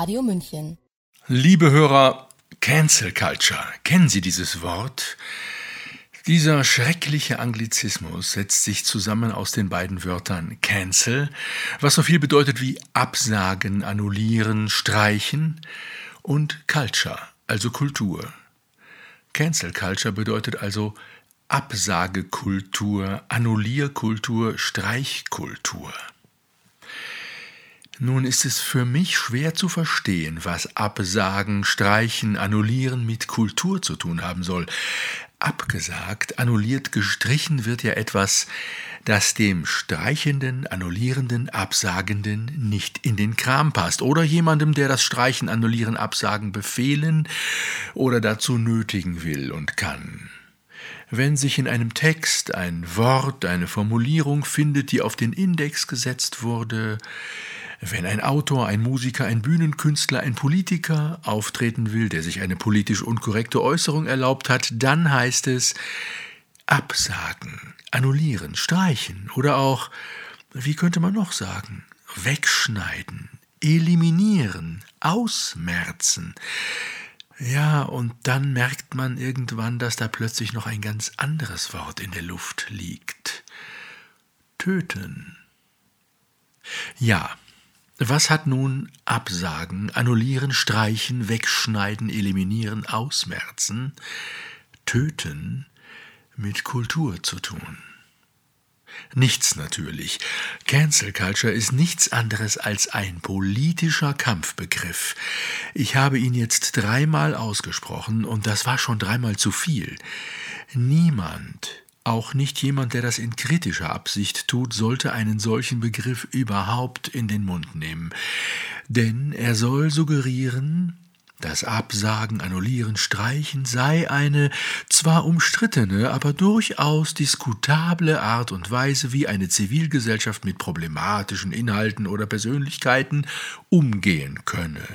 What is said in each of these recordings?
Radio München. Liebe Hörer, Cancel Culture, kennen Sie dieses Wort? Dieser schreckliche Anglizismus setzt sich zusammen aus den beiden Wörtern cancel, was so viel bedeutet wie absagen, annullieren, streichen, und culture, also Kultur. Cancel Culture bedeutet also Absagekultur, Annullierkultur, Streichkultur. Nun ist es für mich schwer zu verstehen, was Absagen, Streichen, Annullieren mit Kultur zu tun haben soll. Abgesagt, annulliert, gestrichen wird ja etwas, das dem Streichenden, Annullierenden, Absagenden nicht in den Kram passt oder jemandem, der das Streichen, Annullieren, Absagen befehlen oder dazu nötigen will und kann. Wenn sich in einem Text ein Wort, eine Formulierung findet, die auf den Index gesetzt wurde, wenn ein Autor, ein Musiker, ein Bühnenkünstler, ein Politiker auftreten will, der sich eine politisch unkorrekte Äußerung erlaubt hat, dann heißt es absagen, annullieren, streichen oder auch, wie könnte man noch sagen, wegschneiden, eliminieren, ausmerzen. Ja, und dann merkt man irgendwann, dass da plötzlich noch ein ganz anderes Wort in der Luft liegt. Töten. Ja, was hat nun Absagen, Annullieren, Streichen, Wegschneiden, Eliminieren, Ausmerzen, Töten mit Kultur zu tun? Nichts natürlich. Cancel Culture ist nichts anderes als ein politischer Kampfbegriff. Ich habe ihn jetzt dreimal ausgesprochen und das war schon dreimal zu viel. Niemand auch nicht jemand, der das in kritischer Absicht tut, sollte einen solchen Begriff überhaupt in den Mund nehmen. Denn er soll suggerieren, das Absagen, Annullieren, Streichen sei eine zwar umstrittene, aber durchaus diskutable Art und Weise, wie eine Zivilgesellschaft mit problematischen Inhalten oder Persönlichkeiten umgehen könne.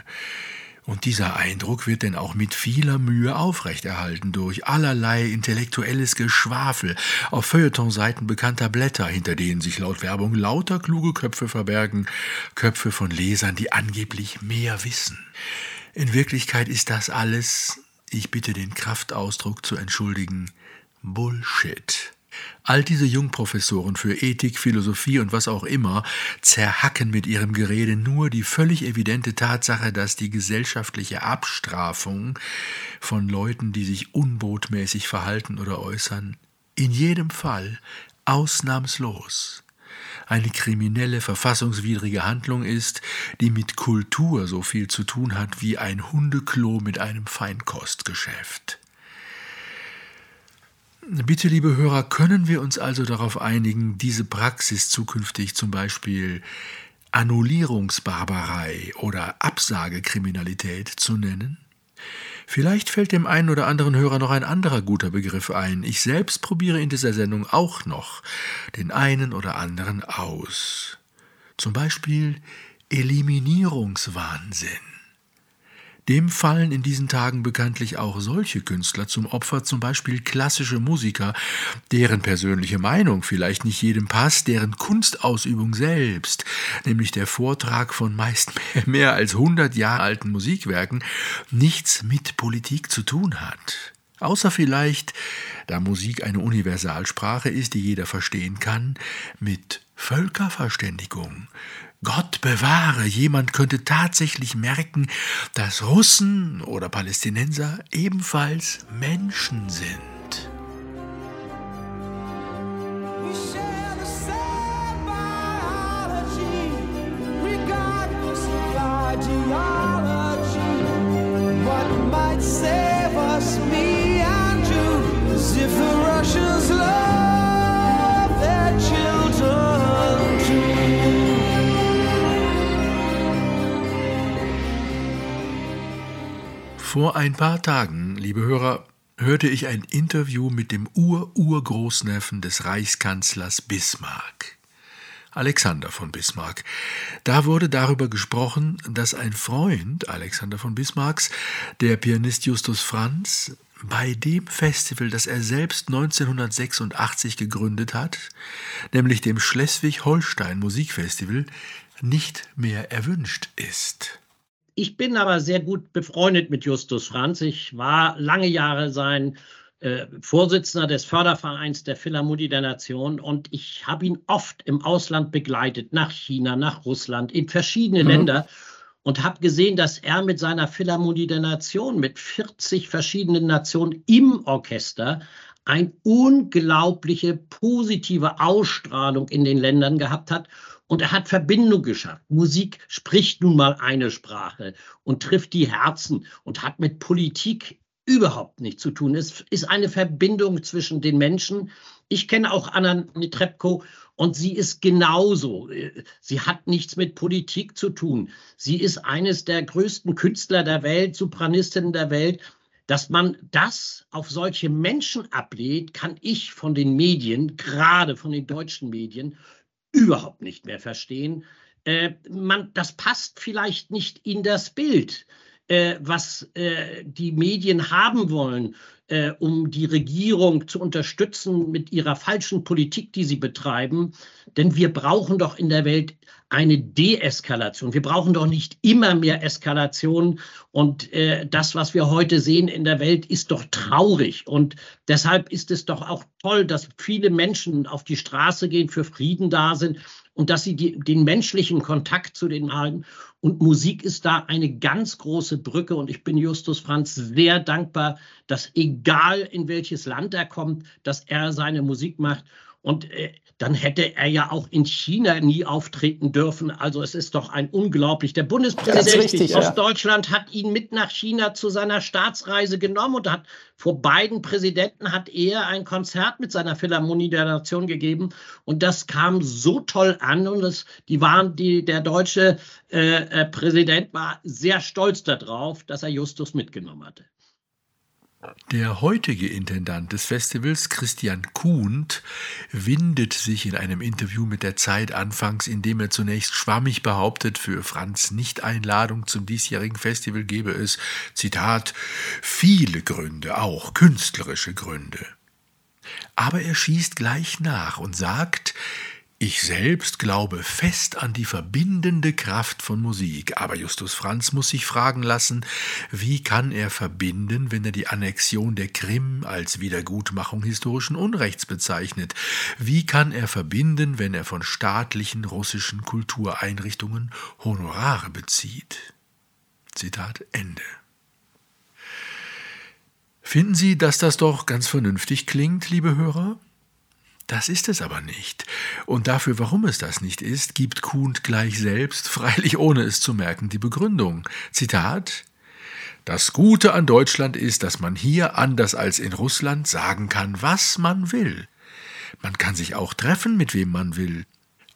Und dieser Eindruck wird denn auch mit vieler Mühe aufrechterhalten durch allerlei intellektuelles Geschwafel auf Feuilletonseiten bekannter Blätter, hinter denen sich laut Werbung lauter kluge Köpfe verbergen, Köpfe von Lesern, die angeblich mehr wissen. In Wirklichkeit ist das alles, ich bitte den Kraftausdruck zu entschuldigen, Bullshit. All diese Jungprofessoren für Ethik, Philosophie und was auch immer zerhacken mit ihrem Gerede nur die völlig evidente Tatsache, dass die gesellschaftliche Abstrafung von Leuten, die sich unbotmäßig verhalten oder äußern, in jedem Fall ausnahmslos eine kriminelle, verfassungswidrige Handlung ist, die mit Kultur so viel zu tun hat wie ein Hundeklo mit einem Feinkostgeschäft. Bitte, liebe Hörer, können wir uns also darauf einigen, diese Praxis zukünftig zum Beispiel Annullierungsbarbarei oder Absagekriminalität zu nennen? Vielleicht fällt dem einen oder anderen Hörer noch ein anderer guter Begriff ein. Ich selbst probiere in dieser Sendung auch noch den einen oder anderen aus. Zum Beispiel Eliminierungswahnsinn. Dem fallen in diesen Tagen bekanntlich auch solche Künstler zum Opfer, zum Beispiel klassische Musiker, deren persönliche Meinung vielleicht nicht jedem passt, deren Kunstausübung selbst, nämlich der Vortrag von meist mehr als 100 Jahre alten Musikwerken, nichts mit Politik zu tun hat. Außer vielleicht, da Musik eine Universalsprache ist, die jeder verstehen kann, mit Völkerverständigung, Gott bewahre, jemand könnte tatsächlich merken, dass Russen oder Palästinenser ebenfalls Menschen sind. What might save Vor ein paar Tagen, liebe Hörer, hörte ich ein Interview mit dem Ur-Urgroßneffen des Reichskanzlers Bismarck. Alexander von Bismarck. Da wurde darüber gesprochen, dass ein Freund Alexander von Bismarcks, der Pianist Justus Franz, bei dem Festival, das er selbst 1986 gegründet hat, nämlich dem Schleswig-Holstein Musikfestival, nicht mehr erwünscht ist. Ich bin aber sehr gut befreundet mit Justus Franz. Ich war lange Jahre sein äh, Vorsitzender des Fördervereins der Philharmonie der Nation und ich habe ihn oft im Ausland begleitet, nach China, nach Russland, in verschiedene mhm. Länder und habe gesehen, dass er mit seiner Philharmonie der Nation, mit 40 verschiedenen Nationen im Orchester, eine unglaubliche positive Ausstrahlung in den Ländern gehabt hat und er hat Verbindung geschafft. Musik spricht nun mal eine Sprache und trifft die Herzen und hat mit Politik überhaupt nichts zu tun. Es ist eine Verbindung zwischen den Menschen. Ich kenne auch Anna Netrebko und sie ist genauso. Sie hat nichts mit Politik zu tun. Sie ist eines der größten Künstler der Welt, Sopranistin der Welt. Dass man das auf solche Menschen ablehnt, kann ich von den Medien, gerade von den deutschen Medien, überhaupt nicht mehr verstehen. Äh, man, das passt vielleicht nicht in das Bild, äh, was äh, die Medien haben wollen, äh, um die Regierung zu unterstützen mit ihrer falschen Politik, die sie betreiben. Denn wir brauchen doch in der Welt eine Deeskalation. Wir brauchen doch nicht immer mehr Eskalation. Und äh, das, was wir heute sehen in der Welt, ist doch traurig. Und deshalb ist es doch auch toll, dass viele Menschen auf die Straße gehen, für Frieden da sind und dass sie die, den menschlichen Kontakt zu den halten. Und Musik ist da eine ganz große Brücke. Und ich bin Justus Franz sehr dankbar, dass egal in welches Land er kommt, dass er seine Musik macht. Und äh, dann hätte er ja auch in China nie auftreten dürfen. Also es ist doch ein unglaublich. Der Bundespräsident richtig, aus ja. Deutschland hat ihn mit nach China zu seiner Staatsreise genommen und hat vor beiden Präsidenten hat er ein Konzert mit seiner Philharmonie der Nation gegeben und das kam so toll an und das, die waren die der deutsche äh, äh Präsident war sehr stolz darauf, dass er Justus mitgenommen hatte. Der heutige Intendant des Festivals, Christian Kuhnt, windet sich in einem Interview mit der Zeit anfangs, indem er zunächst schwammig behauptet, für Franz Nicht-Einladung zum diesjährigen Festival gebe es, Zitat, viele Gründe, auch künstlerische Gründe. Aber er schießt gleich nach und sagt, ich selbst glaube fest an die verbindende Kraft von Musik, aber Justus Franz muss sich fragen lassen, wie kann er verbinden, wenn er die Annexion der Krim als Wiedergutmachung historischen Unrechts bezeichnet? Wie kann er verbinden, wenn er von staatlichen russischen Kultureinrichtungen Honorare bezieht? Zitat Ende. Finden Sie, dass das doch ganz vernünftig klingt, liebe Hörer? Das ist es aber nicht. Und dafür, warum es das nicht ist, gibt Kuhn gleich selbst, freilich ohne es zu merken, die Begründung. Zitat Das Gute an Deutschland ist, dass man hier anders als in Russland sagen kann, was man will. Man kann sich auch treffen, mit wem man will,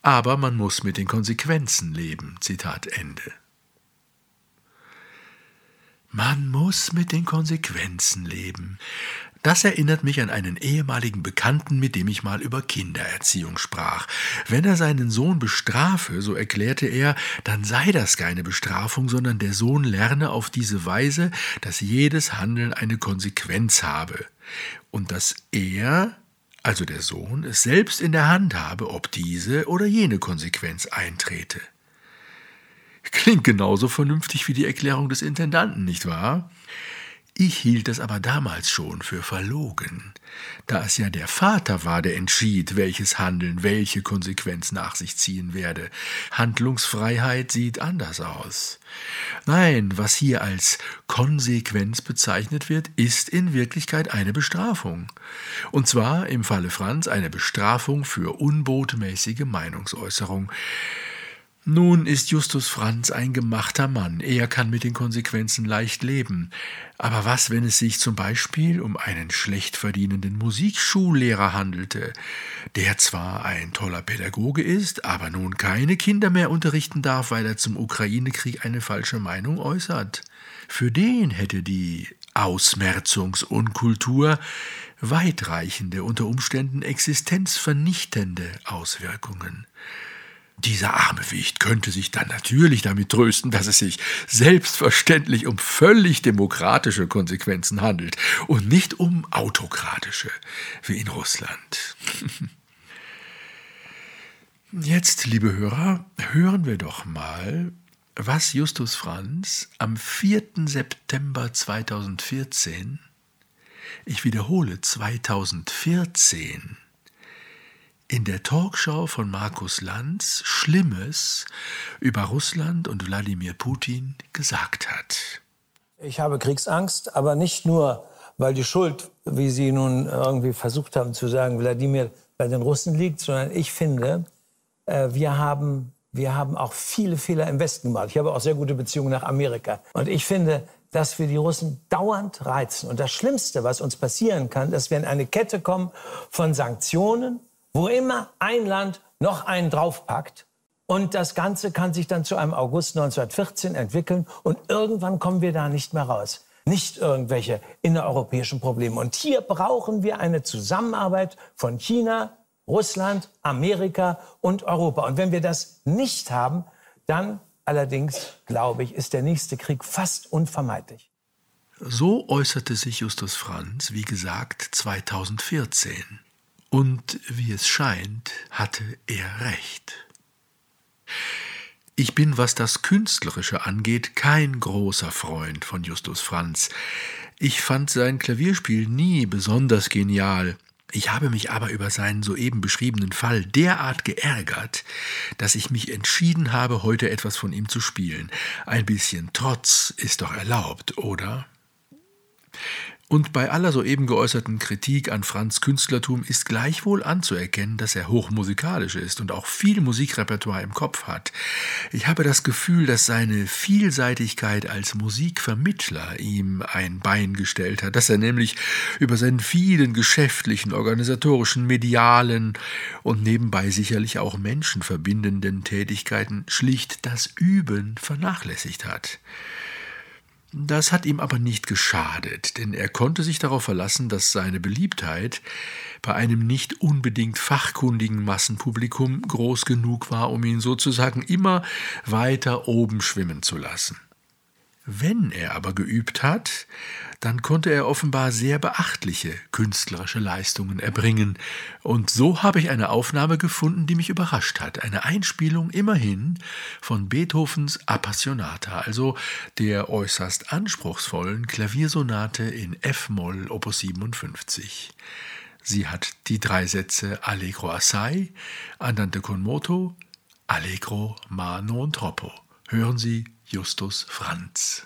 aber man muss mit den Konsequenzen leben. Zitat Ende. Man muss mit den Konsequenzen leben. Das erinnert mich an einen ehemaligen Bekannten, mit dem ich mal über Kindererziehung sprach. Wenn er seinen Sohn bestrafe, so erklärte er, dann sei das keine Bestrafung, sondern der Sohn lerne auf diese Weise, dass jedes Handeln eine Konsequenz habe und dass er, also der Sohn, es selbst in der Hand habe, ob diese oder jene Konsequenz eintrete. Klingt genauso vernünftig wie die Erklärung des Intendanten, nicht wahr? Ich hielt es aber damals schon für verlogen, da es ja der Vater war, der entschied, welches Handeln welche Konsequenz nach sich ziehen werde. Handlungsfreiheit sieht anders aus. Nein, was hier als Konsequenz bezeichnet wird, ist in Wirklichkeit eine Bestrafung. Und zwar im Falle Franz eine Bestrafung für unbotmäßige Meinungsäußerung. Nun ist Justus Franz ein gemachter Mann, er kann mit den Konsequenzen leicht leben. Aber was, wenn es sich zum Beispiel um einen schlecht verdienenden Musikschullehrer handelte, der zwar ein toller Pädagoge ist, aber nun keine Kinder mehr unterrichten darf, weil er zum Ukraine-Krieg eine falsche Meinung äußert? Für den hätte die Ausmerzungsunkultur weitreichende, unter Umständen existenzvernichtende Auswirkungen. Dieser arme Wicht könnte sich dann natürlich damit trösten, dass es sich selbstverständlich um völlig demokratische Konsequenzen handelt und nicht um autokratische, wie in Russland. Jetzt, liebe Hörer, hören wir doch mal, was Justus Franz am 4. September 2014, ich wiederhole 2014, in der Talkshow von Markus Lanz Schlimmes über Russland und Wladimir Putin gesagt hat. Ich habe Kriegsangst, aber nicht nur, weil die Schuld, wie Sie nun irgendwie versucht haben zu sagen, Wladimir bei den Russen liegt, sondern ich finde, äh, wir haben, wir haben auch viele Fehler im Westen gemacht. Ich habe auch sehr gute Beziehungen nach Amerika. Und ich finde, dass wir die Russen dauernd reizen. Und das Schlimmste, was uns passieren kann, dass wir in eine Kette kommen von Sanktionen, wo immer ein Land noch einen draufpackt. Und das Ganze kann sich dann zu einem August 1914 entwickeln und irgendwann kommen wir da nicht mehr raus. Nicht irgendwelche innereuropäischen Probleme. Und hier brauchen wir eine Zusammenarbeit von China, Russland, Amerika und Europa. Und wenn wir das nicht haben, dann allerdings, glaube ich, ist der nächste Krieg fast unvermeidlich. So äußerte sich Justus Franz, wie gesagt, 2014. Und wie es scheint, hatte er recht. Ich bin, was das Künstlerische angeht, kein großer Freund von Justus Franz. Ich fand sein Klavierspiel nie besonders genial. Ich habe mich aber über seinen soeben beschriebenen Fall derart geärgert, dass ich mich entschieden habe, heute etwas von ihm zu spielen. Ein bisschen Trotz ist doch erlaubt, oder? Und bei aller soeben geäußerten Kritik an Franz Künstlertum ist gleichwohl anzuerkennen, dass er hochmusikalisch ist und auch viel Musikrepertoire im Kopf hat. Ich habe das Gefühl, dass seine Vielseitigkeit als Musikvermittler ihm ein Bein gestellt hat, dass er nämlich über seinen vielen geschäftlichen, organisatorischen, medialen und nebenbei sicherlich auch menschenverbindenden Tätigkeiten schlicht das Üben vernachlässigt hat. Das hat ihm aber nicht geschadet, denn er konnte sich darauf verlassen, dass seine Beliebtheit bei einem nicht unbedingt fachkundigen Massenpublikum groß genug war, um ihn sozusagen immer weiter oben schwimmen zu lassen. Wenn er aber geübt hat, dann konnte er offenbar sehr beachtliche künstlerische Leistungen erbringen, und so habe ich eine Aufnahme gefunden, die mich überrascht hat, eine Einspielung immerhin von Beethovens Appassionata, also der äußerst anspruchsvollen Klaviersonate in F-Moll Opus 57. Sie hat die drei Sätze Allegro assai, Andante con moto, Allegro ma non troppo. Hören Sie Justus Franz.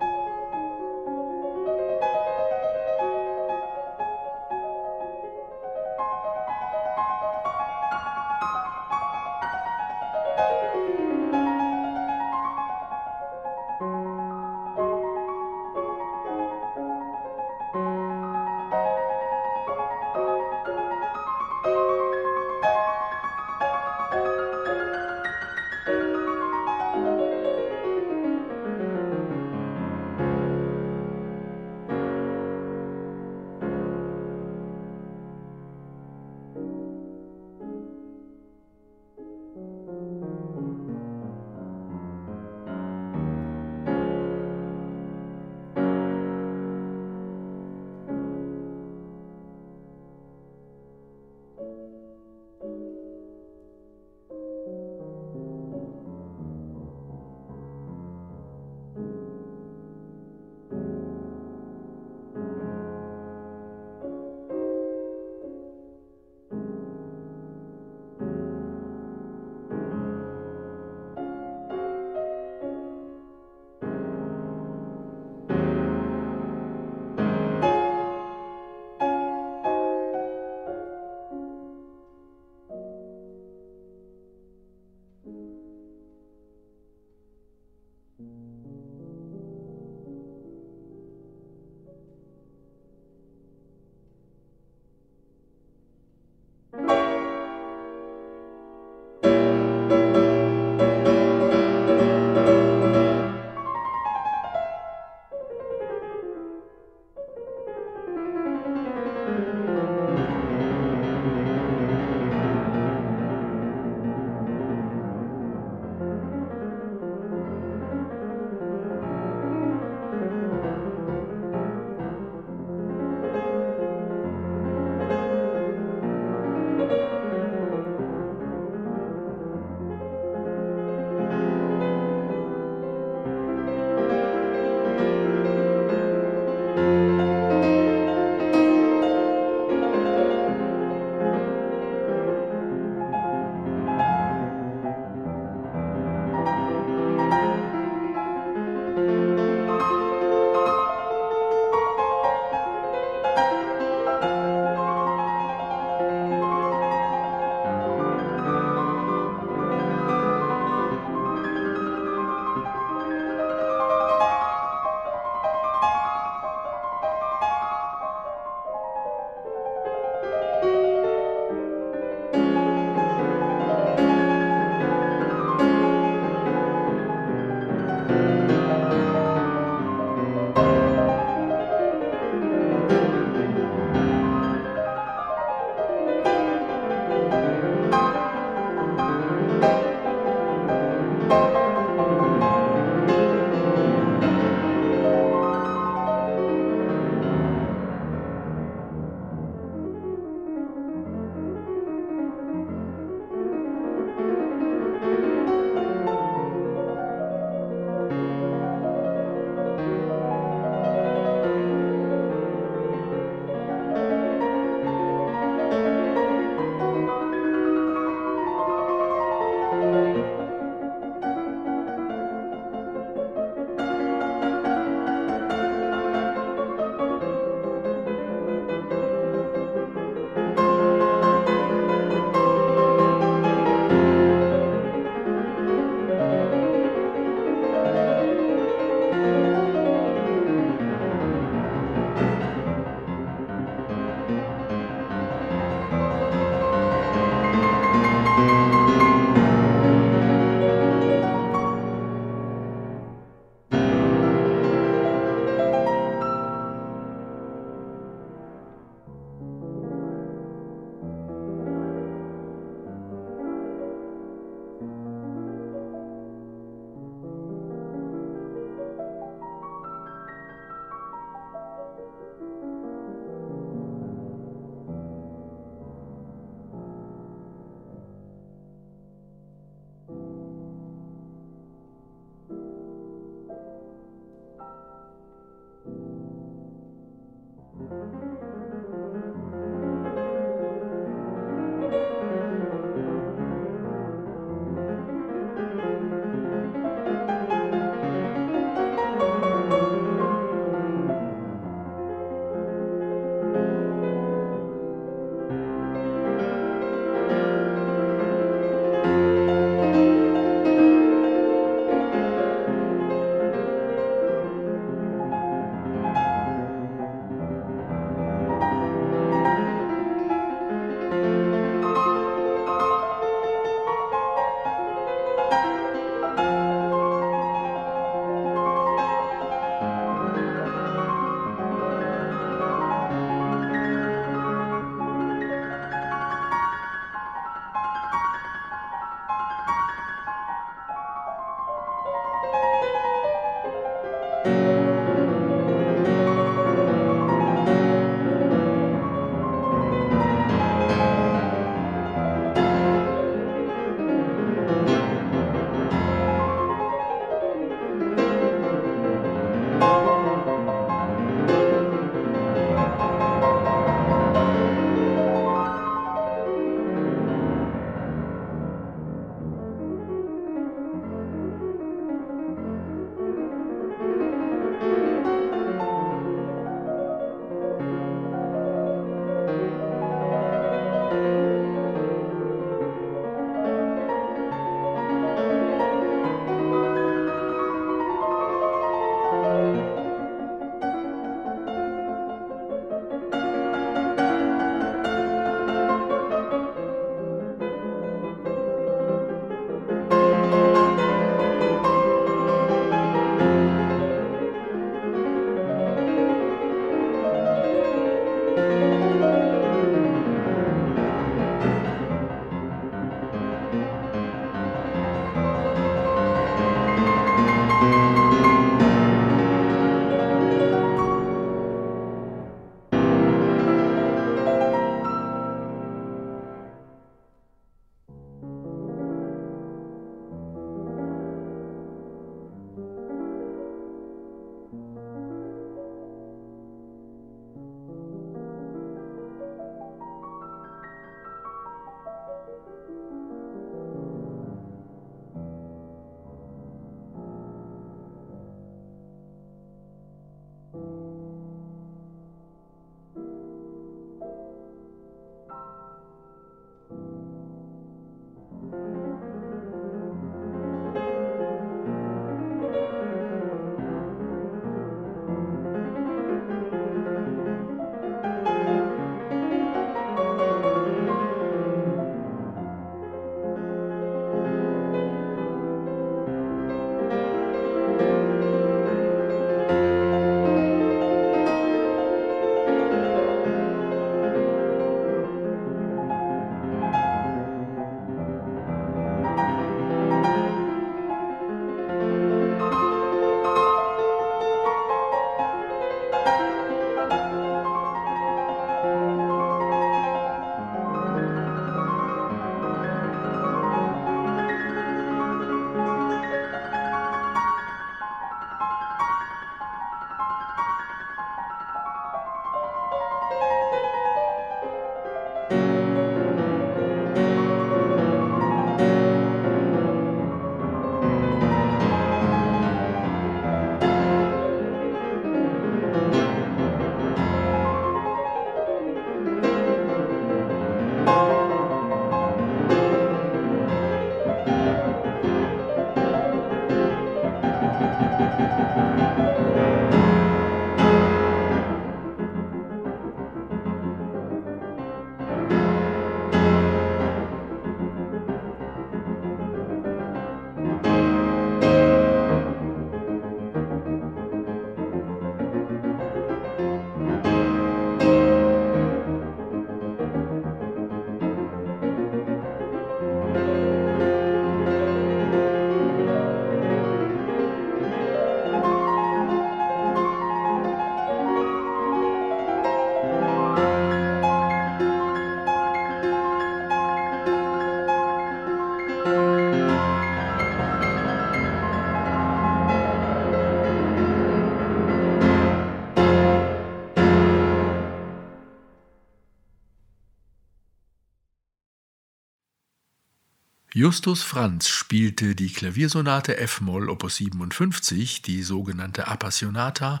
Justus Franz spielte die Klaviersonate F-Moll Opus 57, die sogenannte Appassionata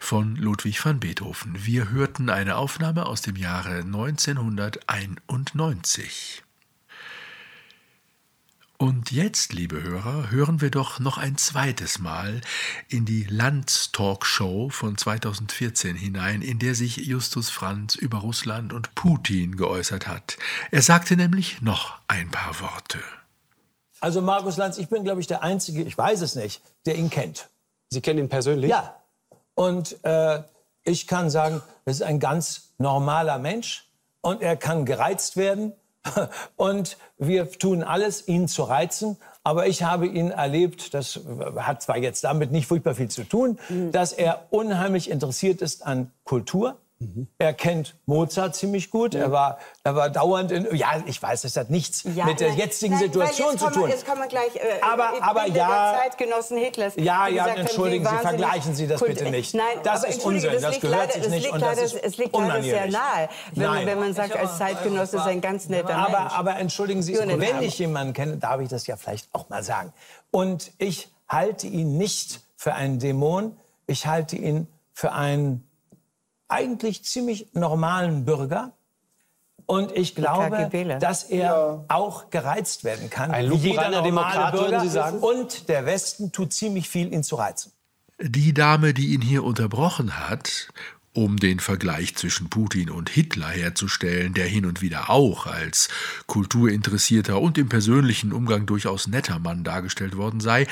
von Ludwig van Beethoven. Wir hörten eine Aufnahme aus dem Jahre 1991. Und jetzt, liebe Hörer, hören wir doch noch ein zweites Mal in die Landstalkshow von 2014 hinein, in der sich Justus Franz über Russland und Putin geäußert hat. Er sagte nämlich noch ein paar Worte. Also Markus Lanz, ich bin, glaube ich, der Einzige, ich weiß es nicht, der ihn kennt. Sie kennen ihn persönlich? Ja. Und äh, ich kann sagen, das ist ein ganz normaler Mensch und er kann gereizt werden. Und wir tun alles, ihn zu reizen. Aber ich habe ihn erlebt, das hat zwar jetzt damit nicht furchtbar viel zu tun, dass er unheimlich interessiert ist an Kultur. Er kennt Mozart ziemlich gut. Er, war, er war dauernd in. Ja, ich weiß, das hat nichts Ja, mit der nein, jetzigen nein, Situation jetzt zu tun. Jetzt kommen wir gleich. Äh, Aber- aber ja- Zeitgenossen Hitlers. Ja, ja, gesagt entschuldigen Sie, vergleichen Sie das bitte nicht. Nein, Das aber ist Unsinn, das liegt gehört leider, sich es nicht liegt und das ist es liegt leider sehr unmanierlich. nahe, wenn, Nein. wenn man sagt, als Zeitgenosse ist ein ganz netter Mensch. Aber, aber entschuldigen Sie, wenn ich jemanden kenne, darf ich das ja vielleicht auch mal sagen. Und ich halte ihn nicht für einen Dämon. Ich halte ihn für einen eigentlich ziemlich normalen Bürger. Und ich glaube, dass er auch gereizt werden kann. Ein wie jeder lupenreiner normale Demokrat, würden Bürger. Sie sagen? Und der Westen tut ziemlich viel, ihn zu reizen. Die Dame, die ihn hier unterbrochen hat, um den Vergleich zwischen Putin und Hitler herzustellen, der hin und wieder auch als kulturinteressierter und im persönlichen Umgang durchaus netter Mann dargestellt worden sei,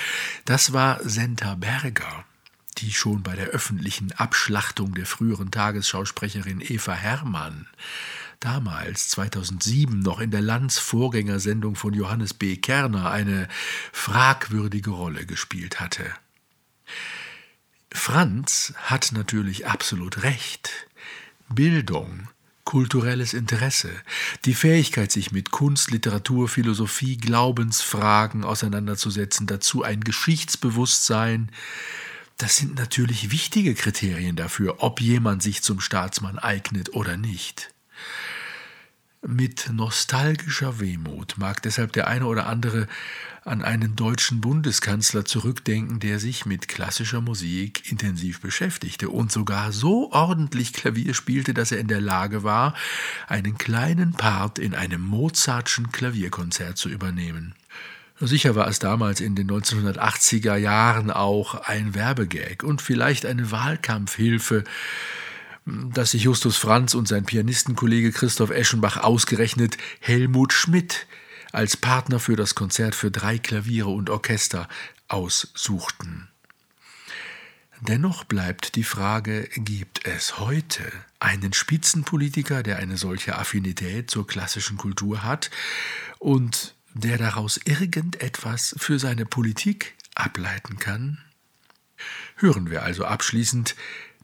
das war Senta Berger, die schon bei der öffentlichen Abschlachtung der früheren Tagesschausprecherin Eva Herrmann damals 2007 noch in der Lanz-Vorgängersendung von Johannes B. Kerner eine fragwürdige Rolle gespielt hatte. Franz hat natürlich absolut recht. Bildung, kulturelles Interesse, die Fähigkeit, sich mit Kunst, Literatur, Philosophie, Glaubensfragen auseinanderzusetzen, dazu ein Geschichtsbewusstsein, das sind natürlich wichtige Kriterien dafür, ob jemand sich zum Staatsmann eignet oder nicht. Mit nostalgischer Wehmut mag deshalb der eine oder andere an einen deutschen Bundeskanzler zurückdenken, der sich mit klassischer Musik intensiv beschäftigte und sogar so ordentlich Klavier spielte, dass er in der Lage war, einen kleinen Part in einem Mozartschen Klavierkonzert zu übernehmen. Sicher war es damals in den 1980er Jahren auch ein Werbegag und vielleicht eine Wahlkampfhilfe, dass sich Justus Franz und sein Pianistenkollege Christoph Eschenbach ausgerechnet Helmut Schmidt als Partner für das Konzert für drei Klaviere und Orchester aussuchten. Dennoch bleibt die Frage, gibt es heute einen Spitzenpolitiker, der eine solche Affinität zur klassischen Kultur hat und der daraus irgendetwas für seine Politik ableiten kann? Hören wir also abschließend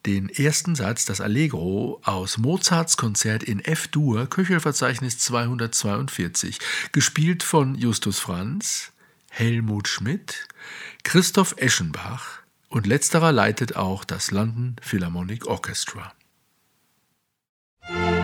den ersten Satz, das Allegro aus Mozarts Konzert in F-Dur, Köchelverzeichnis 242, gespielt von Justus Franz, Helmut Schmidt, Christoph Eschenbach und letzterer leitet auch das London Philharmonic Orchestra. Thank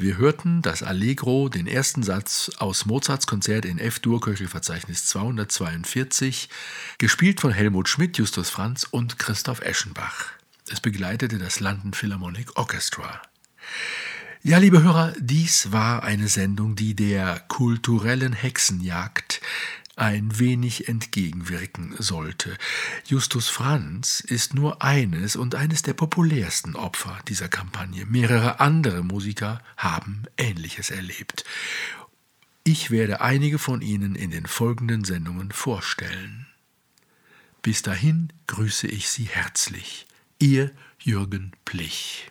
Wir hörten das Allegro, den ersten Satz aus Mozarts Konzert in F-Dur, Köchelverzeichnis 242, gespielt von Helmut Schmidt, Justus Franz und Christoph Eschenbach. Es begleitete das London Philharmonic Orchestra. Ja, liebe Hörer, dies war eine Sendung, die der kulturellen Hexenjagd ein wenig entgegenwirken sollte. Justus Franz ist nur eines und eines der populärsten Opfer dieser Kampagne. Mehrere andere Musiker haben Ähnliches erlebt. Ich werde einige von ihnen in den folgenden Sendungen vorstellen. Bis dahin grüße ich Sie herzlich. Ihr Jürgen Plich.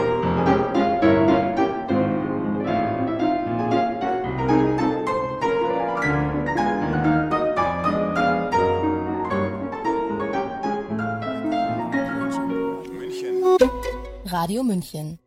Radio München.